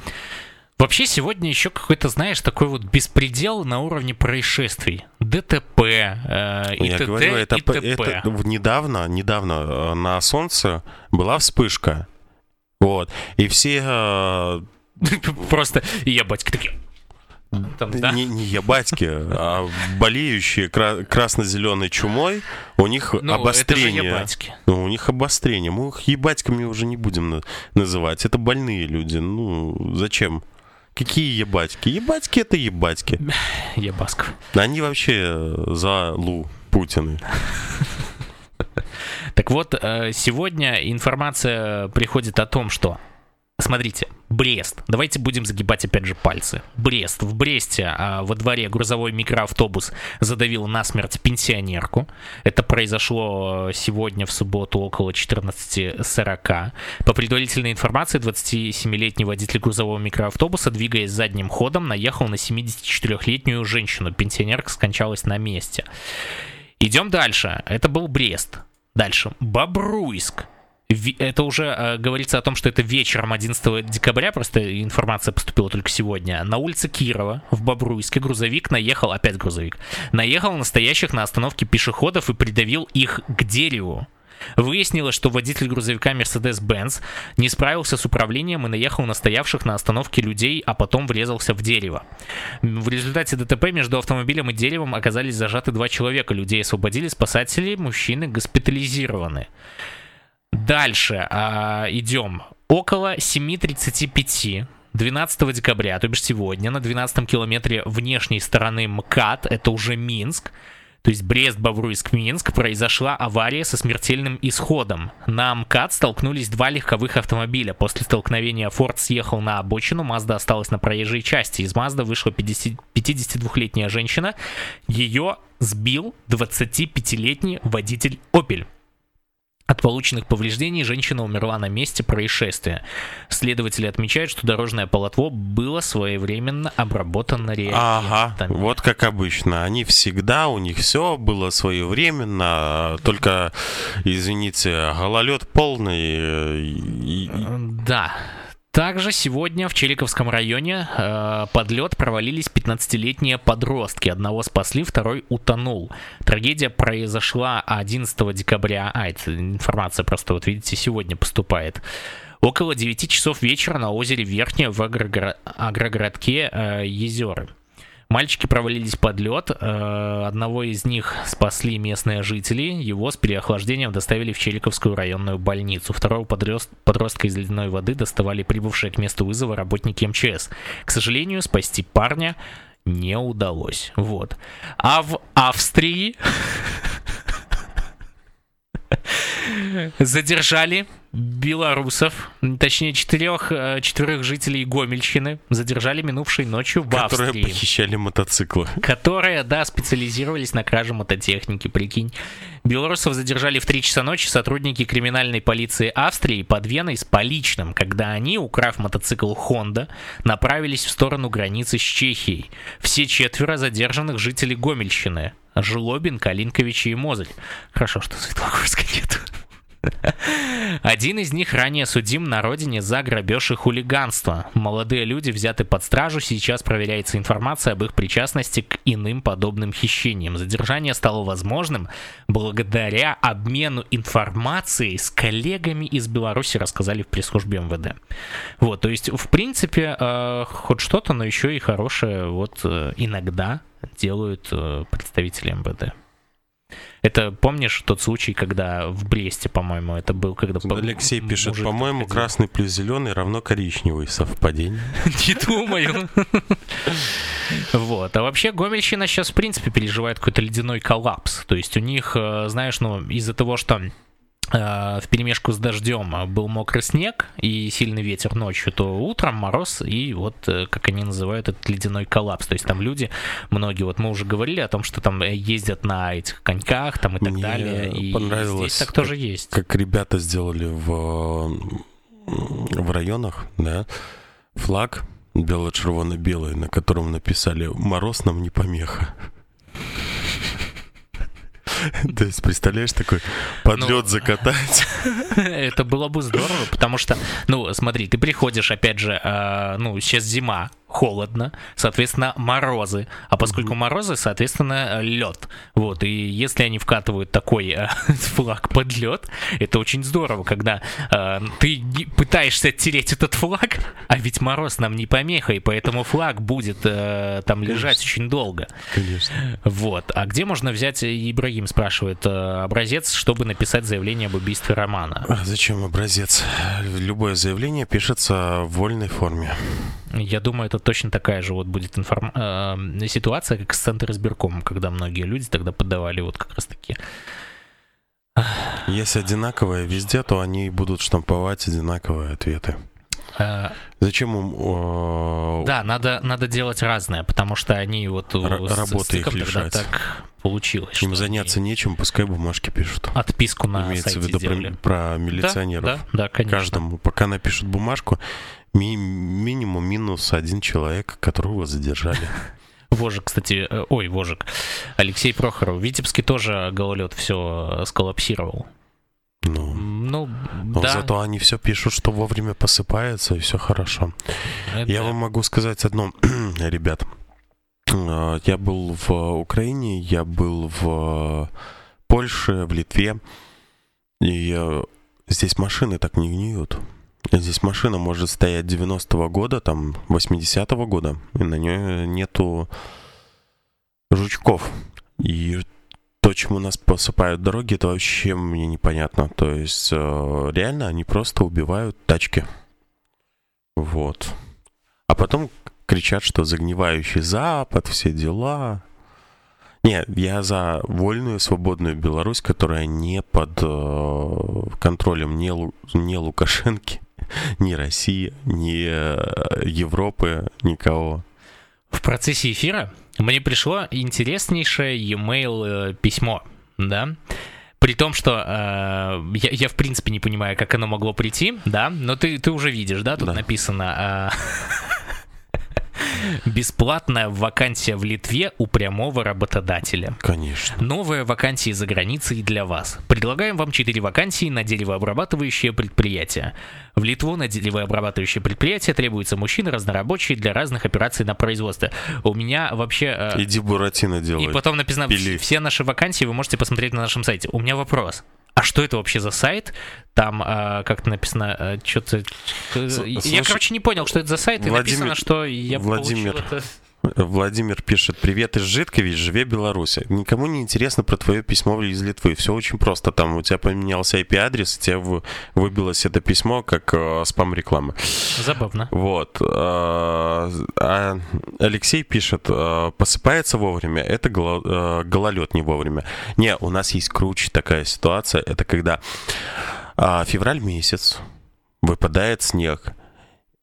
Вообще сегодня еще какой-то, знаешь, такой вот беспредел на уровне происшествий. ДТП, э, и Я т.д. говорю, это, и т.п. это недавно, недавно э, на солнце была вспышка. Вот. И все... Э, <laughs> Просто я батька такие... Там, да? Не, не ебатьки, а болеющие кра- красно-зеленой чумой, у них Ну, обострение. это же ебатьки. Ну, у них обострение. Мы их ебатьками уже не будем на- называть. Это больные люди. Ну, зачем? Какие ебатьки? Ебатьки это ебатьки. <sighs> Ебасков. Они вообще за Лу Путины. <laughs> Так вот, э, сегодня информация приходит о том, что Смотрите, Брест. Давайте будем загибать опять же пальцы. Брест. В Бресте а, во дворе грузовой микроавтобус задавил насмерть пенсионерку. Это произошло сегодня в субботу около 14.40. По предварительной информации, 27-летний водитель грузового микроавтобуса, двигаясь задним ходом, наехал на 74-летнюю женщину. Пенсионерка скончалась на месте. Идем дальше. Это был Брест. Дальше. Бобруйск. Это уже э, говорится о том, что это вечером 11 декабря, просто информация поступила только сегодня. На улице Кирова в Бобруйске грузовик наехал, опять грузовик, наехал на стоящих на остановке пешеходов и придавил их к дереву. Выяснилось, что водитель грузовика Mercedes-Benz не справился с управлением и наехал на стоявших на остановке людей, а потом врезался в дерево. В результате ДТП между автомобилем и деревом оказались зажаты два человека. Людей освободили, спасатели, мужчины госпитализированы. Дальше а, идем. Около 7.35 12 декабря, то бишь сегодня, на 12 километре внешней стороны МКАД, это уже Минск, то есть Брест-Бавруйск-Минск, произошла авария со смертельным исходом. На МКАД столкнулись два легковых автомобиля. После столкновения Форд съехал на обочину, Мазда осталась на проезжей части. Из Мазда вышла 50 52-летняя женщина. Ее сбил 25-летний водитель Opel. От полученных повреждений женщина умерла на месте происшествия. Следователи отмечают, что дорожное полотно было своевременно обработано Ага, реагентами. вот как обычно. Они всегда, у них все было своевременно, только, извините, гололед полный. э, и- Да. Также сегодня в Челиковском районе э, под лед провалились 15-летние подростки. Одного спасли, второй утонул. Трагедия произошла 11 декабря. А, это информация просто, вот видите, сегодня поступает. Около 9 часов вечера на озере Верхнее в агрогородке э, Езеры. Мальчики провалились под лед. э, Одного из них спасли местные жители. Его с переохлаждением доставили в Челиковскую районную больницу. Второго подрос- подростка из ледяной воды доставали прибывшие к месту вызова работники МЧС. К сожалению, спасти парня не удалось. Вот. А в Австрии <laughs> задержали белорусов, точнее четырех, э, четверых жителей Гомельщины, задержали минувшей ночью в которые Австрии похищали мотоциклы. которые, да, специализировались на краже мототехники, прикинь. Белорусов задержали в 3 часа ночи сотрудники криминальной полиции Австрии под Веной с поличным, когда они, украв мотоцикл Honda, направились в сторону границы с Чехией. Все четверо задержанных жители Гомельщины. Жлобин, Калинкович и Мозель. Хорошо, что Светлогорска нет. Один из них ранее судим на родине за грабеж и хулиганство. Молодые люди взяты под стражу, сейчас проверяется информация об их причастности к иным подобным хищениям. Задержание стало возможным благодаря обмену информацией с коллегами из Беларуси, рассказали в пресс-службе МВД. Вот, то есть, в принципе, э, хоть что-то, но еще и хорошее вот э, иногда делают э, представители МВД. Это помнишь тот случай, когда в Бресте, по-моему, это был, когда по- Алексей пишет, мужик по-моему, подходил. красный плюс зеленый равно коричневый. Совпадение. <laughs> Не думаю. Вот. А вообще Гомельщина сейчас, в принципе, переживает какой-то ледяной коллапс. То есть у них, э, знаешь, ну, из-за того, что в перемешку с дождем был мокрый снег и сильный ветер ночью, то утром мороз и вот, э, как они называют, этот ледяной коллапс. То есть там люди, многие, вот мы уже говорили о том, что там э, ездят на этих коньках там и так Мне далее. И понравилось, здесь так тоже есть. Как ребята сделали в, в районах, да, флаг бело-червоно-белый, на котором написали «Мороз нам не помеха». То есть, представляешь, такой под Ну, закатать. <laughs> Это было бы здорово, потому что, ну, смотри, ты приходишь, опять же, э, ну, сейчас зима, холодно, соответственно, морозы. А поскольку морозы, соответственно, лед. Вот, и если они вкатывают такой э, <laughs> флаг под лед, это очень здорово, когда э, ты пытаешься оттереть этот флаг, а ведь мороз нам не помеха, и поэтому флаг будет э, там Конечно. лежать очень долго. Конечно. Вот. А где можно взять, Ибрагим спрашивает, э, образец, чтобы написать заявление об убийстве Романа? А зачем образец? Любое заявление пишется в вольной форме. Я думаю, это точно такая же вот будет информ... э, ситуация, как с Центр избиркомом, когда многие люди тогда подавали вот как раз таки если одинаковые везде, то они будут штамповать одинаковые ответы. А, Зачем им... Да, надо, надо делать разное, потому что они вот Р- работы их лишать. так получилось. Им заняться они... нечем, пускай бумажки пишут. Отписку на Имеется сайте в виду про, про милиционеров. Да, да, да, конечно. Каждому, пока напишут бумажку, ми- минимум минус один человек, которого задержали. <laughs> Вожик, кстати, э, ой, Вожик, Алексей Прохоров, Витебский тоже гололед все сколлапсировал. Ну, ну но да. зато они все пишут, что вовремя посыпается, и все хорошо. Это... Я вам могу сказать одно, <clears throat> ребят. Э, я был в Украине, я был в Польше, в Литве, и э, здесь машины так не гниют. Здесь машина может стоять 90-го года, там 80-го года, и на нее нету жучков. И то, чему нас посыпают дороги, это вообще мне непонятно. То есть э, реально они просто убивают тачки. Вот. А потом кричат, что загнивающий Запад, все дела. Нет, я за вольную, свободную Беларусь, которая не под э, контролем ни, Лу, ни Лукашенки, <laughs> ни России, ни э, Европы, никого. В процессе эфира мне пришло интереснейшее e-mail э, письмо, да, при том, что э, я, я в принципе не понимаю, как оно могло прийти, да, но ты, ты уже видишь, да, тут да. написано... Э, <laughs> Бесплатная вакансия в Литве у прямого работодателя. Конечно. Новые вакансии за границей для вас. Предлагаем вам 4 вакансии на деревообрабатывающее предприятие. В Литву на деревообрабатывающее предприятие требуются мужчины разнорабочие для разных операций на производстве. У меня вообще... Э, Иди Буратино делай. И потом написано, Пили. все наши вакансии вы можете посмотреть на нашем сайте. У меня вопрос а что это вообще за сайт? Там э, как-то написано, э, что-то... Я, короче, не понял, что это за сайт, и Владимир, написано, что я Владимир, получил это... Владимир пишет, привет из Житкович, живе Беларуси. Никому не интересно про твое письмо из Литвы. Все очень просто. Там у тебя поменялся IP-адрес, тебе выбилось это письмо как э, спам-реклама. Забавно. Вот. А, а Алексей пишет, э, посыпается вовремя, это э, гололед не вовремя. Не, у нас есть круче такая ситуация. Это когда а, февраль месяц, выпадает снег,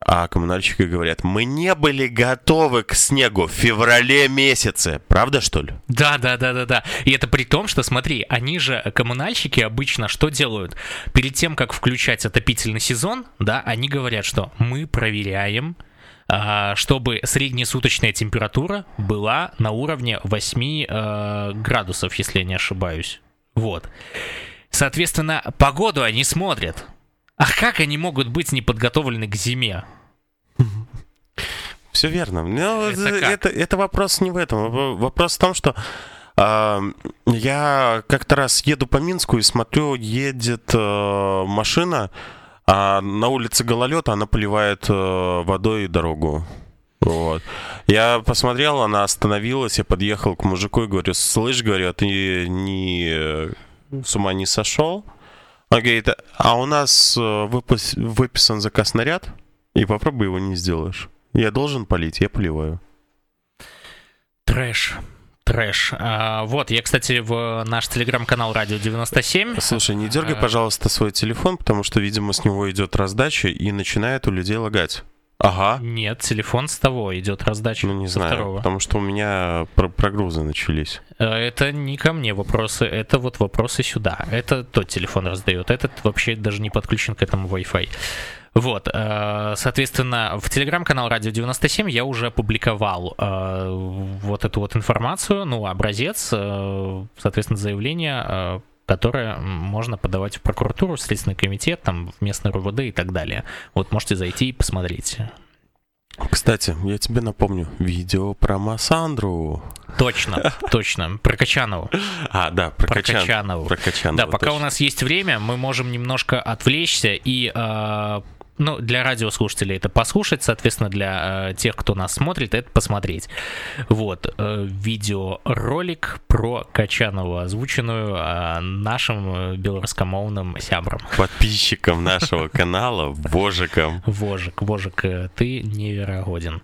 а коммунальщики говорят, мы не были готовы к снегу в феврале месяце. Правда, что ли? Да, да, да, да, да. И это при том, что, смотри, они же, коммунальщики, обычно что делают? Перед тем, как включать отопительный сезон, да, они говорят, что мы проверяем, а, чтобы среднесуточная температура была на уровне 8 э, градусов, если я не ошибаюсь. Вот. Соответственно, погоду они смотрят. А как они могут быть неподготовлены к зиме? Все верно. Но это, это, это вопрос не в этом. Вопрос в том, что э, я как-то раз еду по Минску и смотрю, едет э, машина, а на улице гололед, она поливает э, водой дорогу. Вот. Я посмотрел, она остановилась, я подъехал к мужику и говорю, слышь, говорю, а ты не э, с ума не сошел? Он говорит, а у нас э, выпис, выписан заказ на ряд, и попробуй его не сделаешь. Я должен полить, я поливаю. Трэш. Трэш. А, вот, я, кстати, в наш телеграм-канал Радио 97. Слушай, не дергай, а... пожалуйста, свой телефон, потому что, видимо, с него идет раздача и начинает у людей лагать. Ага. Нет, телефон с того идет раздача. Ну, не знаю, второго. потому что у меня про прогрузы начались. Э, это не ко мне вопросы, это вот вопросы сюда. Это тот телефон раздает, этот вообще даже не подключен к этому Wi-Fi. Вот, э, соответственно, в телеграм-канал Радио 97 я уже опубликовал э, вот эту вот информацию, ну, образец, соответственно, заявление которое можно подавать в прокуратуру, в Следственный комитет, там, в местный РУВД и так далее. Вот можете зайти и посмотреть. Кстати, я тебе напомню, видео про Массандру. Точно, <laughs> точно. Про Качанову. А, да, про, Про Качан- Качанову. Про Качанову, Да, пока точно. у нас есть время, мы можем немножко отвлечься и, э, ну, для радиослушателей это послушать, соответственно, для э, тех, кто нас смотрит, это посмотреть. Вот, э, видеоролик про Качанову, озвученную э, нашим э, белорусскомовным сябром. Подписчикам нашего канала, божикам. Вожик, Вожик, э, ты неверогоден.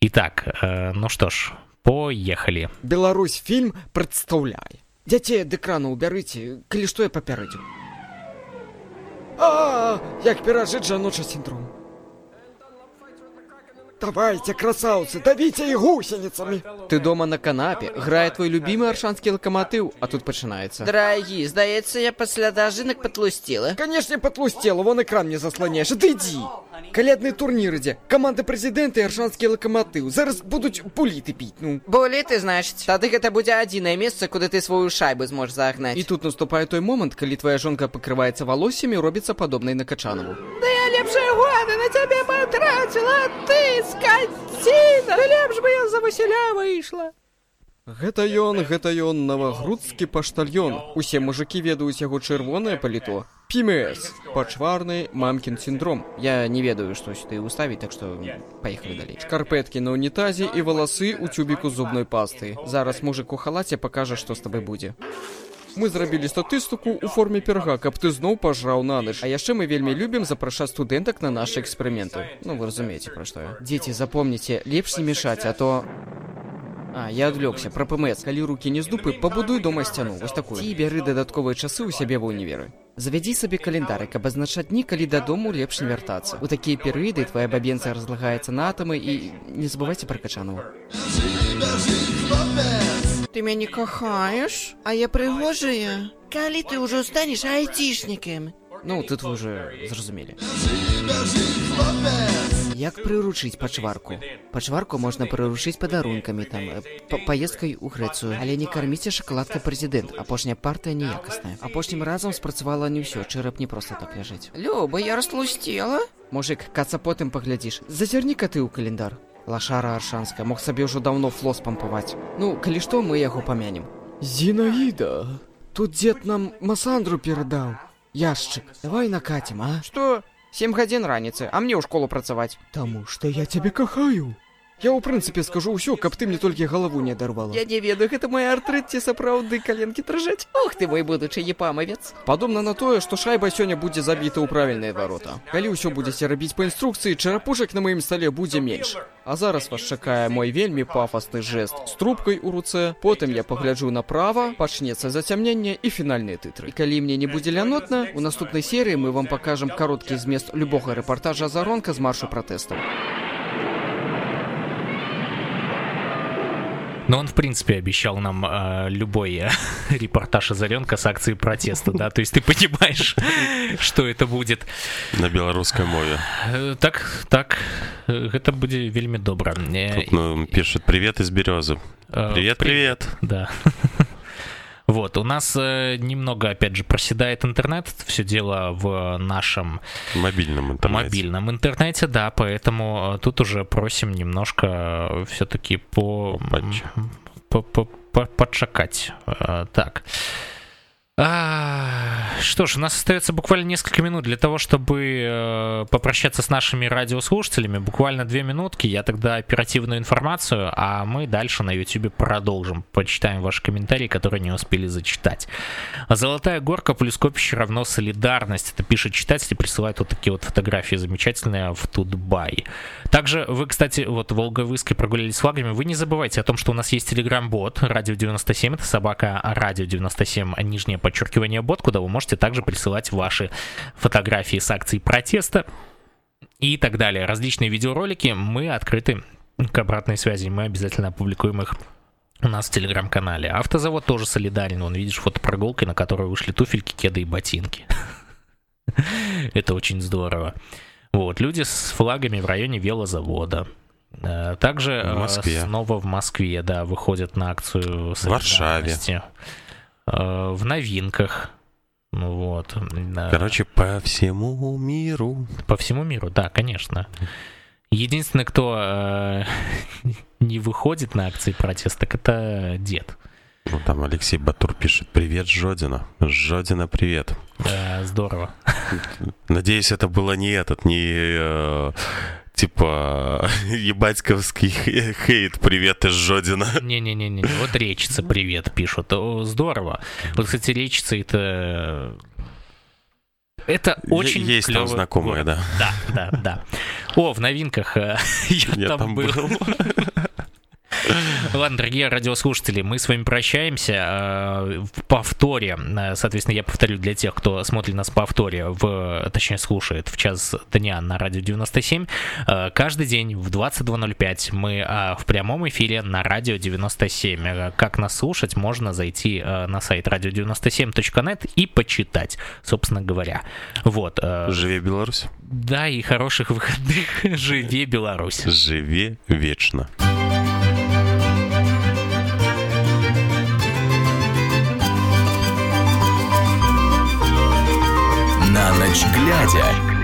Итак, э, ну что ж, поехали. Беларусь фільм прадстаўляе. Дзяцей ад экрану ўбярыце, калі што я папярэдзю. А, як перажыць жаночы сіндром. Давайте, красавцы, давите и гусеницами. Ты дома на канапе, грае твой любимый аршанскі локомотив, а тут починається. Дорогі, здається, я після дожинок потлустіла. Конечно, потлустела, вон экран мне заслоняешь. Отойди. Колядный турнир иди. Команда президента и аршанский локомотив. Зараз будуть пуліти пить, ну. Болі ти, значить. Тады гэта будзе адзінае месца, куды ты свою шайбу зможеш загнаць. И тут наступает той момент, коли твоя жонка покрывается волосьями и робится подобной на Качанову. Да я лепшыя годы на цябе потратила, а ты, скаціна! Да лепш бы я за Васіля выйшла. Гэта ён, гэта ён, навагрудскі паштальён. Усе мужыкі ведаюць яго чырвонае паліто. ПМС. Пачварны мамкін синдром. Я не ведаю, што сюды ўставіць, так што паехалі далей. Шкарпэткі на унітазе і валасы ў цюбіку зубной пасты. Зараз мужык у халаце пакажа, што з табой будзе. Мы зрабілі статыстыку ў форме пірга, каб ты зноў пажраў на ноч. А яшчэ мы вельмі любім запрашаць студэнтак на нашы эксперыменты. Ну, вы разумееце, пра што я. Дзеці, запомніце, лепш не мешаць, а то а, я адвлёкся пра ПМС. Калі рукі не з дупы, пабудуй дома сцяну, вось такую. Ці бяры дадатковыя часы ў сябе ва ўніверы. Завядзі сабе календарык, каб азначаць дні, калі дадому лепш не вяртацца. У такія перыяды твая бабенца разлагаецца на атамы і не забывайце пра качанову. Ты мяне кахаеш? А я прыгожая? Калі ты ўжо станеш айцішнікам? Ну, тут вы уже зразумелі. Як прыручыць пачварку? Пачварку можна прыручыць падарункамі там э, па- паездкай у Грэцыю, але не карміце шакаладка прэзідэнт. Апошняя партыя неякасная. Апошнім разам спрацавала не ўсё, чэрап не проста так ляжыць. Люба, я растлустела? Мужик, каца потым паглядзіш. Зазірні-ка ты ў календар. Лашара аршанская мог сабе ўжо даўно флос пампаваць. Ну, калі што, мы яго памянем. Зінаіда, тут дзед нам масандру перадаў. Яшчык, давай накатім, а? Што? Сем гадзін раніцы, а мне ў школу працаваць. Таму што я цябе кахаю. Я ў прынцыпе скажу ўсё, каб ты мне толькі галаву не адарвала. Я не ведаю, гэта мой артрыт ці сапраўды каленкі дрыжаць. Ох ты мой будучы епамавец. Падобна на тое, што шайба сёння будзе забіта ў правільныя варота. Калі ўсё будзеце рабіць па інструкцыі, чарапушак на маім стале будзе менш. А зараз вас чакае мой вельмі пафасны жэст з трубкай у руцэ, потым я пагляджу направа, пачнецца зацямненне і фінальныя тытры. І калі мне не будзе лянотна, у наступнай серыі мы вам пакажам кароткі змест любога рэпартажа заронка з маршу пратэстаў. Но он, в принципе, обещал нам э, любой э, <laughs> репортаж Озаренка с акции протеста, да, то есть ты понимаешь, <laughs> что это будет. На беларускай мове. Э, Так, так, э, это будет вельми добро. Э, Тут ну, пишет привет из березы. э, Привет, привет. Да. <laughs> Вот, у нас э, немного, опять же, проседает интернет, все дело в нашем мобильном интернете. мобильном интернете, да, поэтому э, тут уже просим немножко все-таки по, Поподж- по- по- по- подшакать. Э, Так. А, Что ж, у нас остается буквально несколько минут для того, чтобы э, попрощаться с нашими радиослушателями. Буквально две минутки. Я тогда оперативную информацию, а мы дальше на YouTube продолжим. Почитаем ваши комментарии, которые не успели зачитать. Золотая горка плюс копище равно солидарность. Это пишет читатель и присылает вот такие вот фотографии замечательные в Тутбай. Также вы, кстати, вот Волговыске прогулялись с флагами. Вы не забывайте о том, что у нас есть телеграм-бот Радио 97. Это собака Радио 97, нижнее подчеркивание бот, куда вы можете также присылать ваши фотографии с акций протеста и так далее. Различные видеоролики. Мы открыты к обратной связи. Мы обязательно опубликуем их у нас в телеграм-канале. Автозавод тоже солидарен. Вон, видишь, фотопроголкой, на которой вышли туфельки, кеды и ботинки. <laughs> Это очень здорово. Вот, люди с флагами в районе велозавода. Э, Также В э, Москве. снова в Москве, да, выходят на акцию Варшаве. Э, В новинках. Ну вот. Короче, по всему миру. По всему миру, да, конечно. Единственный, кто э, <laughs> не выходит на акции протеста, это дед. Ну, там Алексей Батур пишет «Привет, Жодина». Жодина, привет. Да, здорово. Надеюсь, это было не этот, не э, типа <laughs> ебатьковский <laughs> хейт «Привет из Жодина». Не-не-не, вот речица «Привет» пишут. О, здорово. Вот, кстати, речица это... Это очень Есть там клёвый знакомые, город. да. Да, да, да. О, в новинках э, <laughs> я, Я там, там был. был. Ладно, дорогие радиослушатели, мы с вами прощаемся э, в повторе. Э, Соответственно, я повторю для тех, кто смотрит нас в повторе, в, точнее слушает в час дня на радио 97. Э, Каждый день в 22.05 мы в прямом эфире на радио 97. Э, Как нас слушать, можно зайти на сайт radio97.net и почитать, собственно говоря. Вот. Живи Беларусь. Да, и хороших выходных. <laughs> Живи Беларусь. Живи вечно. На ночь глядя.